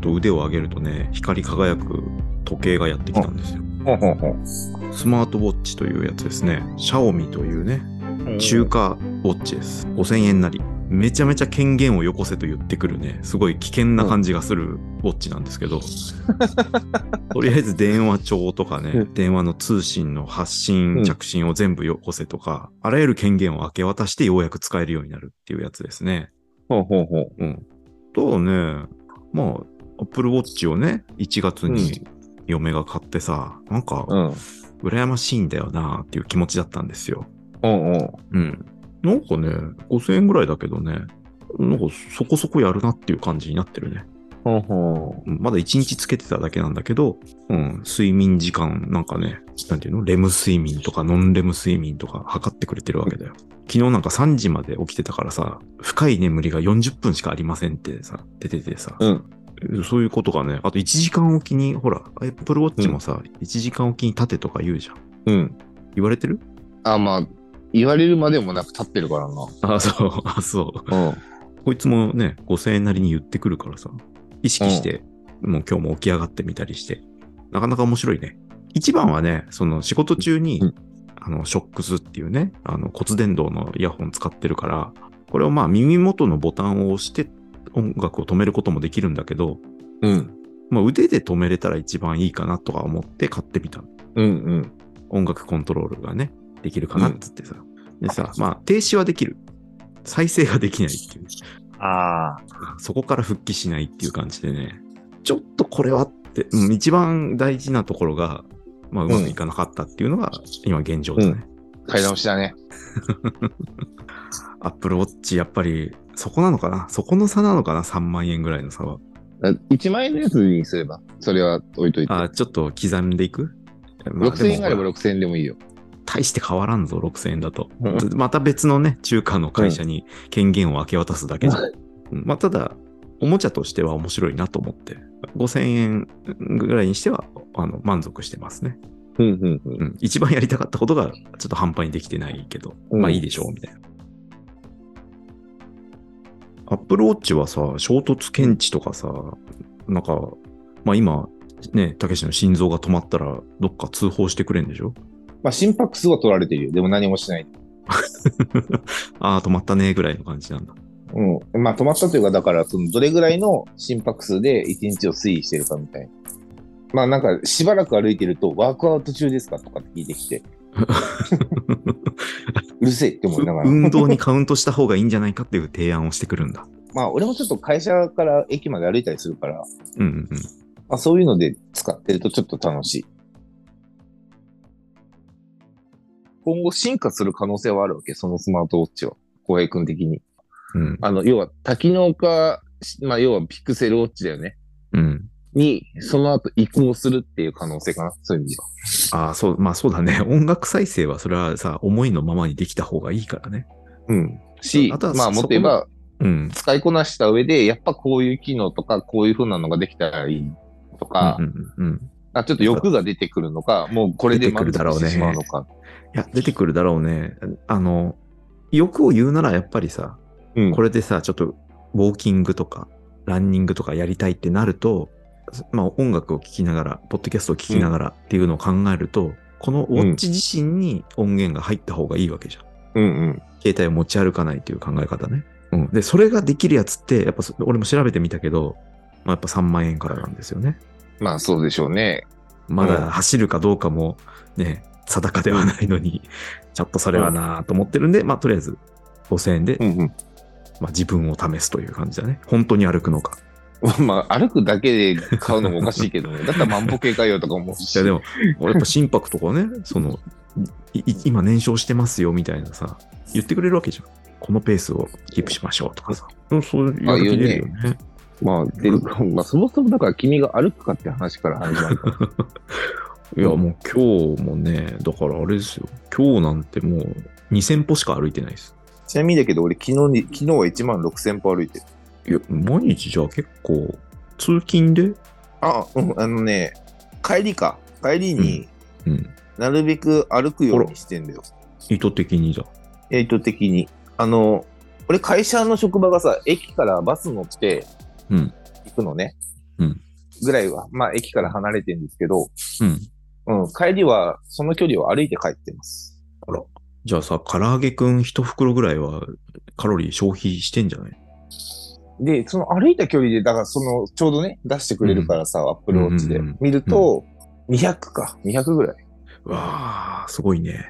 と腕を上げるとね、光り輝く時計がやってきたんですよ。ほうほうほう。スマートウォッチというやつですね。シャオミというね、中華ウォッチです。5000円なり。めちゃめちゃ権限をよこせと言ってくるね、すごい危険な感じがするウォッチなんですけど、とりあえず電話帳とかね、うん電話の通信の発信、うん着信を全部よこせとか、あらゆる権限を明け渡してようやく使えるようになるっていうやつですね。ほうほうほう。うん。とね、まあ、Apple Watch をね、1月に嫁が買ってさ、なんか、うん。羨ましいんだよなっていう気持ちだったんですよ。うんうん。うん。なんかね、5000円ぐらいだけどね、なんかそこそこやるなっていう感じになってるね。ほうほうんまだ1日つけてただけなんだけど、うん、睡眠時間なんかね、なんていうの？レム睡眠とかノンレム睡眠とか測ってくれてるわけだよ。昨日なんか3時まで起きてたからさ、深い眠りが40分しかありませんってさ、出ててさ、う。うん。そういうことがね、あと1時間おきに、ほら、Apple Watch もさ、1時間おきに立てとか言うじゃん。うん。言われてる？あ、まあ、言われるまでもなく立ってるからな。あ、そう、あ、そう。うん。こいつもね、5000円なりに言ってくるからさ、意識して、もう今日も起き上がってみたりして、なかなか面白いね。一番はね、その仕事中に、うんあの、ショックスっていうね、あの骨伝導のイヤホン使ってるから、これをまあ耳元のボタンを押して音楽を止めることもできるんだけど、うん。まあ腕で止めれたら一番いいかなとか思って買ってみた。うんうん。音楽コントロールがね、できるかなっつってさ。でさ、まあ停止はできる。再生ができないっていう。ああ。そこから復帰しないっていう感じでね、ちょっとこれはって、うん一番大事なところが、まあ、うまくいかなかったっていうのが、今現状だね。買い直しだね。アップルウォッチ、やっぱり、そこなのかな？そこの差なのかな ?3 万円ぐらいの差は。1万円のやつにすれば、それは置いといて。あちょっと刻んでいく、まあ6000円があればでも6000円でもいいよ。大して変わらんぞ、6000円だと。うんまた別のね、中華の会社に権限を明け渡すだけじゃん。うんまあ、ただ、おもちゃとしては面白いなと思って、5000円ぐらいにしては、あの、満足してますね。うんうんうん。うん。一番やりたかったことが、ちょっと半端にできてないけど、うんまあいいでしょう、みたいな。アップルウォッチはさ、衝突検知とかさ、なんか、まあ今、ね、たけしの心臓が止まったら、どっか通報してくれんでしょ？まあ心拍数は取られてるよ。でも何もしない。ああ、止まったね、ぐらいの感じなんだ。うん。まあ止まったというか、だから、そのどれぐらいの心拍数で1日を推移してるかみたいな。まあなんか、しばらく歩いてると、ワークアウト中ですか？とかって聞いてきて、うるせえって思いながら。運動にカウントした方がいいんじゃないかっていう提案をしてくるんだ。まあ俺もちょっと会社から駅まで歩いたりするから、うんうんうん。まあそういうので使ってるとちょっと楽しい。今後進化する可能性はあるわけ、そのスマートウォッチは。浩平君的に。うん。あの、要は多機能化、まあ要はピクセルウォッチだよね。うん。に、その後移行するっていう可能性かな。そういう意味では。ああ、そう、まあそうだね。音楽再生はそれはさ、思いのままにできた方がいいからね。うん。し、あとはまあもっと言えば、うん。使いこなした上で、やっぱこういう機能とか、こういう風なのができたらいいとか、うんうんうんうん。あちょっと欲が出てくるのか、もうこれで出てくるだろうね満足してしまうのか。いや、出てくるだろうね。あの、欲を言うならやっぱりさ、うん。これでさ、ちょっとウォーキングとか、ランニングとかやりたいってなると、まあ音楽を聴きながら、ポッドキャストを聴きながらっていうのを考えると、このウォッチ自身に音源が入った方がいいわけじゃん。うんうん。携帯を持ち歩かないという考え方ね。うん。で、それができるやつって、やっぱそ俺も調べてみたけど、まあ、やっぱ3万円からなんですよね。まあそうでしょうね。まうんだ走るかどうかもね、定かではないのに、ちょっとそれはなぁと思ってるんで、まあとりあえず5000円で、うんうん。まあ自分を試すという感じだね。本当に歩くのか。まあ、歩くだけで買うのもおかしいけどね。だったら万歩計かよとか思うし。いやでも、俺やっぱ心拍とかね、その、今燃焼してますよみたいなさ、言ってくれるわけじゃん。このペースをキープしましょうとかさ。うんそういうやる気出るよね。まあ、で、まあ、そもそもだから君が歩くかって話から始まる。いやもう今日もね、だからあれですよ。今日なんてもう2000歩しか歩いてないです。ちなみにだけど、俺昨日に、昨日は1万6000歩歩いてる。いや、毎日じゃあ結構、通勤で？あ、うん、あのね、帰りか。帰りにうん。なるべく歩くようにしてんだよ。意図的にだ。意図的に。あの、俺会社の職場がさ、駅からバス乗ってうん。行くのね。うんぐらいは、まあ駅から離れてるんですけど、うん。うん、帰りはその距離を歩いて帰ってます。じゃあさ、唐揚げくん一袋ぐらいはカロリー消費してんじゃない？で、その歩いた距離で、だからその、ちょうどね、出してくれるからさ、アップルウォッチでうんうんうん見ると、200か、200ぐらい。うわー、すごいね。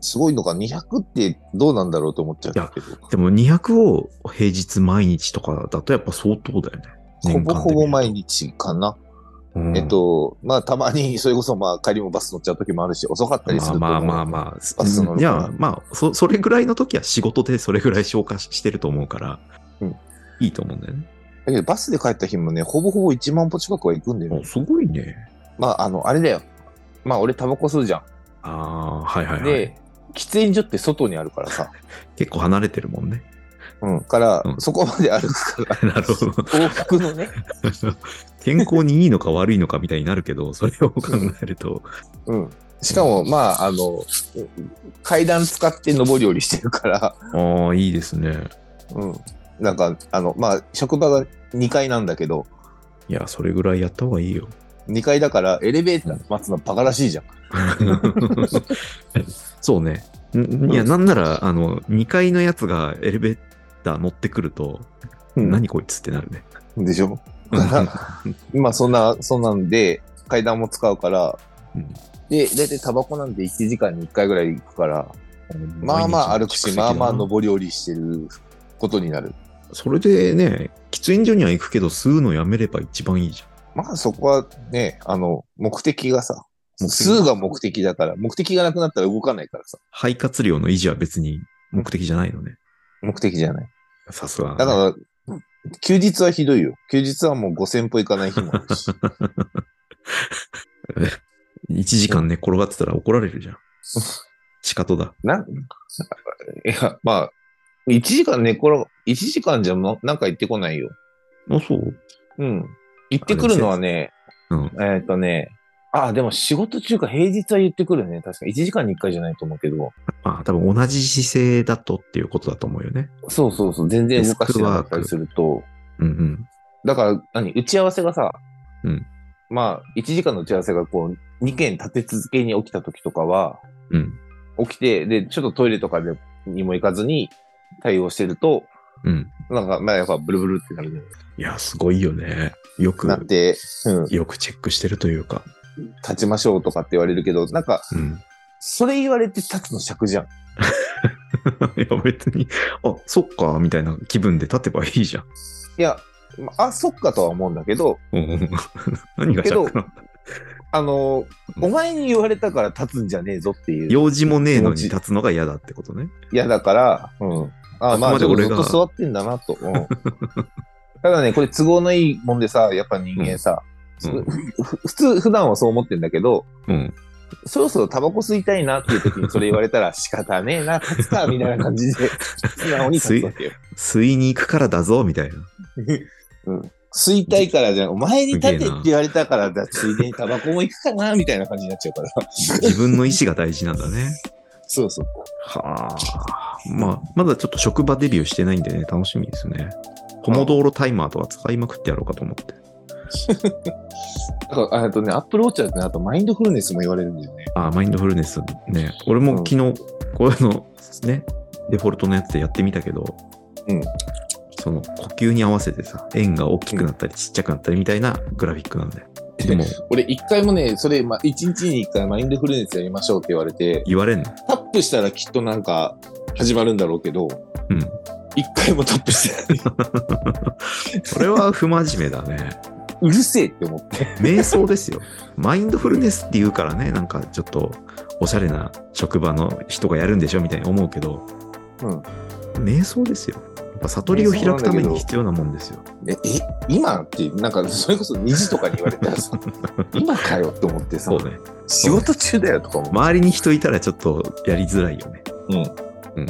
すごいのか、200ってどうなんだろうと思っちゃうけど。でも200を平日毎日とかだとやっぱ相当だよね。ほぼほぼ毎日。日かな。うんえっと、まあ、たまに、それこそ、まあ、帰りもバス乗っちゃう時もあるし、遅かったりすると。まあまあまあまあ、バス乗るいや、まあ、そ、それぐらいの時は仕事でそれぐらい消化してると思うから、うんいいと思うんだよね。だけど、バスで帰った日もね、ほぼほぼ1万歩近くは行くんだよね。おすごいね。まあ、あの、あれだよ。まあ、俺タバコ吸うじゃん。ああ、はいはいはい。で、喫煙所って外にあるからさ。結構離れてるもんね。うん。から、うんそこまで歩くから、なるほど。往復のね。健康にいいのか悪いのかみたいになるけど、それを考えると、うん。しかも、まあ、あの、階段使って上り下りしてるから、ああ、いいですね。うん。なんか、あの、まあ、職場が2階なんだけど、いや、それぐらいやった方がいいよ。2階だからエレベーター待つのバカらしいじゃん。そうね。んいや、なんなら、あの、2階のやつがエレベーター乗ってくると、うん。何こいつってなるね。でしょ？まあ、そんな、そんなんで、階段も使うから、うん。で、だいたいタバコなんて1時間に1回ぐらい行くから、まあまあ歩くし、まあまあ上り下りしてることになる。それでね、喫煙所には行くけど、吸うのやめれば一番いいじまあそこはね、あの、目的がさ、目的数が目的だから、目的がなくなったら動かないからさ、ゃん。肺活量の維持は別に目的じゃないのね。目的じゃない。さすが。だから、休日はひどいよ。休日はもう5000歩行かない日もあるし。1時間寝転がってたら怒られるじゃん。仕方だ。なん、いや、まあ、1時間寝転が、1時間じゃもうなんか行ってこないよ。あ、そう？うん。行ってくるのはね、うん。えっ、とね、あ、でも仕事中か平日は言ってくるね。確か1時間に1回じゃないと思うけど。まあ、多分同じ姿勢だとっていうことだと思うよね。そうそうそう。全然動かしてなかったりすると。うんうん。だから、何？打ち合わせがさ、うんまあ、1時間の打ち合わせがこう、2件立て続けに起きた時とかは、うん。起きて、で、ちょっとトイレとかでにも行かずに対応してると、うん。なんか、まあやっぱブルブルってなるね。いや、すごいよね。よくな、って、うん、よくチェックしてるというか。立ちましょうとかって言われるけど、なんか、うん。それ言われて立つの尺じゃん。いや、別に、あ、そっか、みたいな気分で立てばいいじゃん。いや、まあ、あそっかとは思うんだけど、うん 何が尺なの？あの、うんお前に言われたから立つんじゃねえぞっていう。用事もねえのに立つのが嫌だってことね。嫌だから、うん。ああまあ、ずっと座ってんだなと。うん ただね、これ都合のいいもんでさ、やっぱ人間さ、うんふ普通、普段はそう思ってんだけど、うん。そろそろタバコ吸いたいなっていう時にそれ言われたら仕方ねえな、立つか、みたいな感じで、素直に立つわけよ。吸いに行くからだぞ、みたいな。吸いたいからじゃん、お前に立てって言われたから、だついでにタバコも行くかな、みたいな感じになっちゃうから。自分の意思が大事なんだね。そうそう。はあ。まあ、まだちょっと職場デビューしてないんでね、楽しみですね。ポモドーロタイマーとか使いまくってやろうかと思って。あとね、アップルウォッチはね、あとマインドフルネスも言われるんだよね。あ、マインドフルネスね。俺も昨日、こういうの、ね、デフォルトのやつでやってみたけど、うんその呼吸に合わせてさ、円が大きくなったりちっちゃくなったりみたいなグラフィックなん で。でも、俺一回もね、それ、まあ、一日に一回マインドフルネスやりましょうって言われて、言われんの？タップしたらきっとなんか始まるんだろうけど、うん。一回もタップしてない。それは不真面目だね。うるせえって思って。瞑想ですよ。マインドフルネスって言うからね、なんかちょっとおしゃれな職場の人がやるんでしょみたいに思うけど、うん。瞑想ですよ。やっぱ悟りを開くために必要なもんですよ。え、え今って、なんか、それこそ2時とかに言われたらさ、今かよって思ってさそ、うね。仕事中だよとか思う。周りに人いたらちょっとやりづらいよね。うん。うん。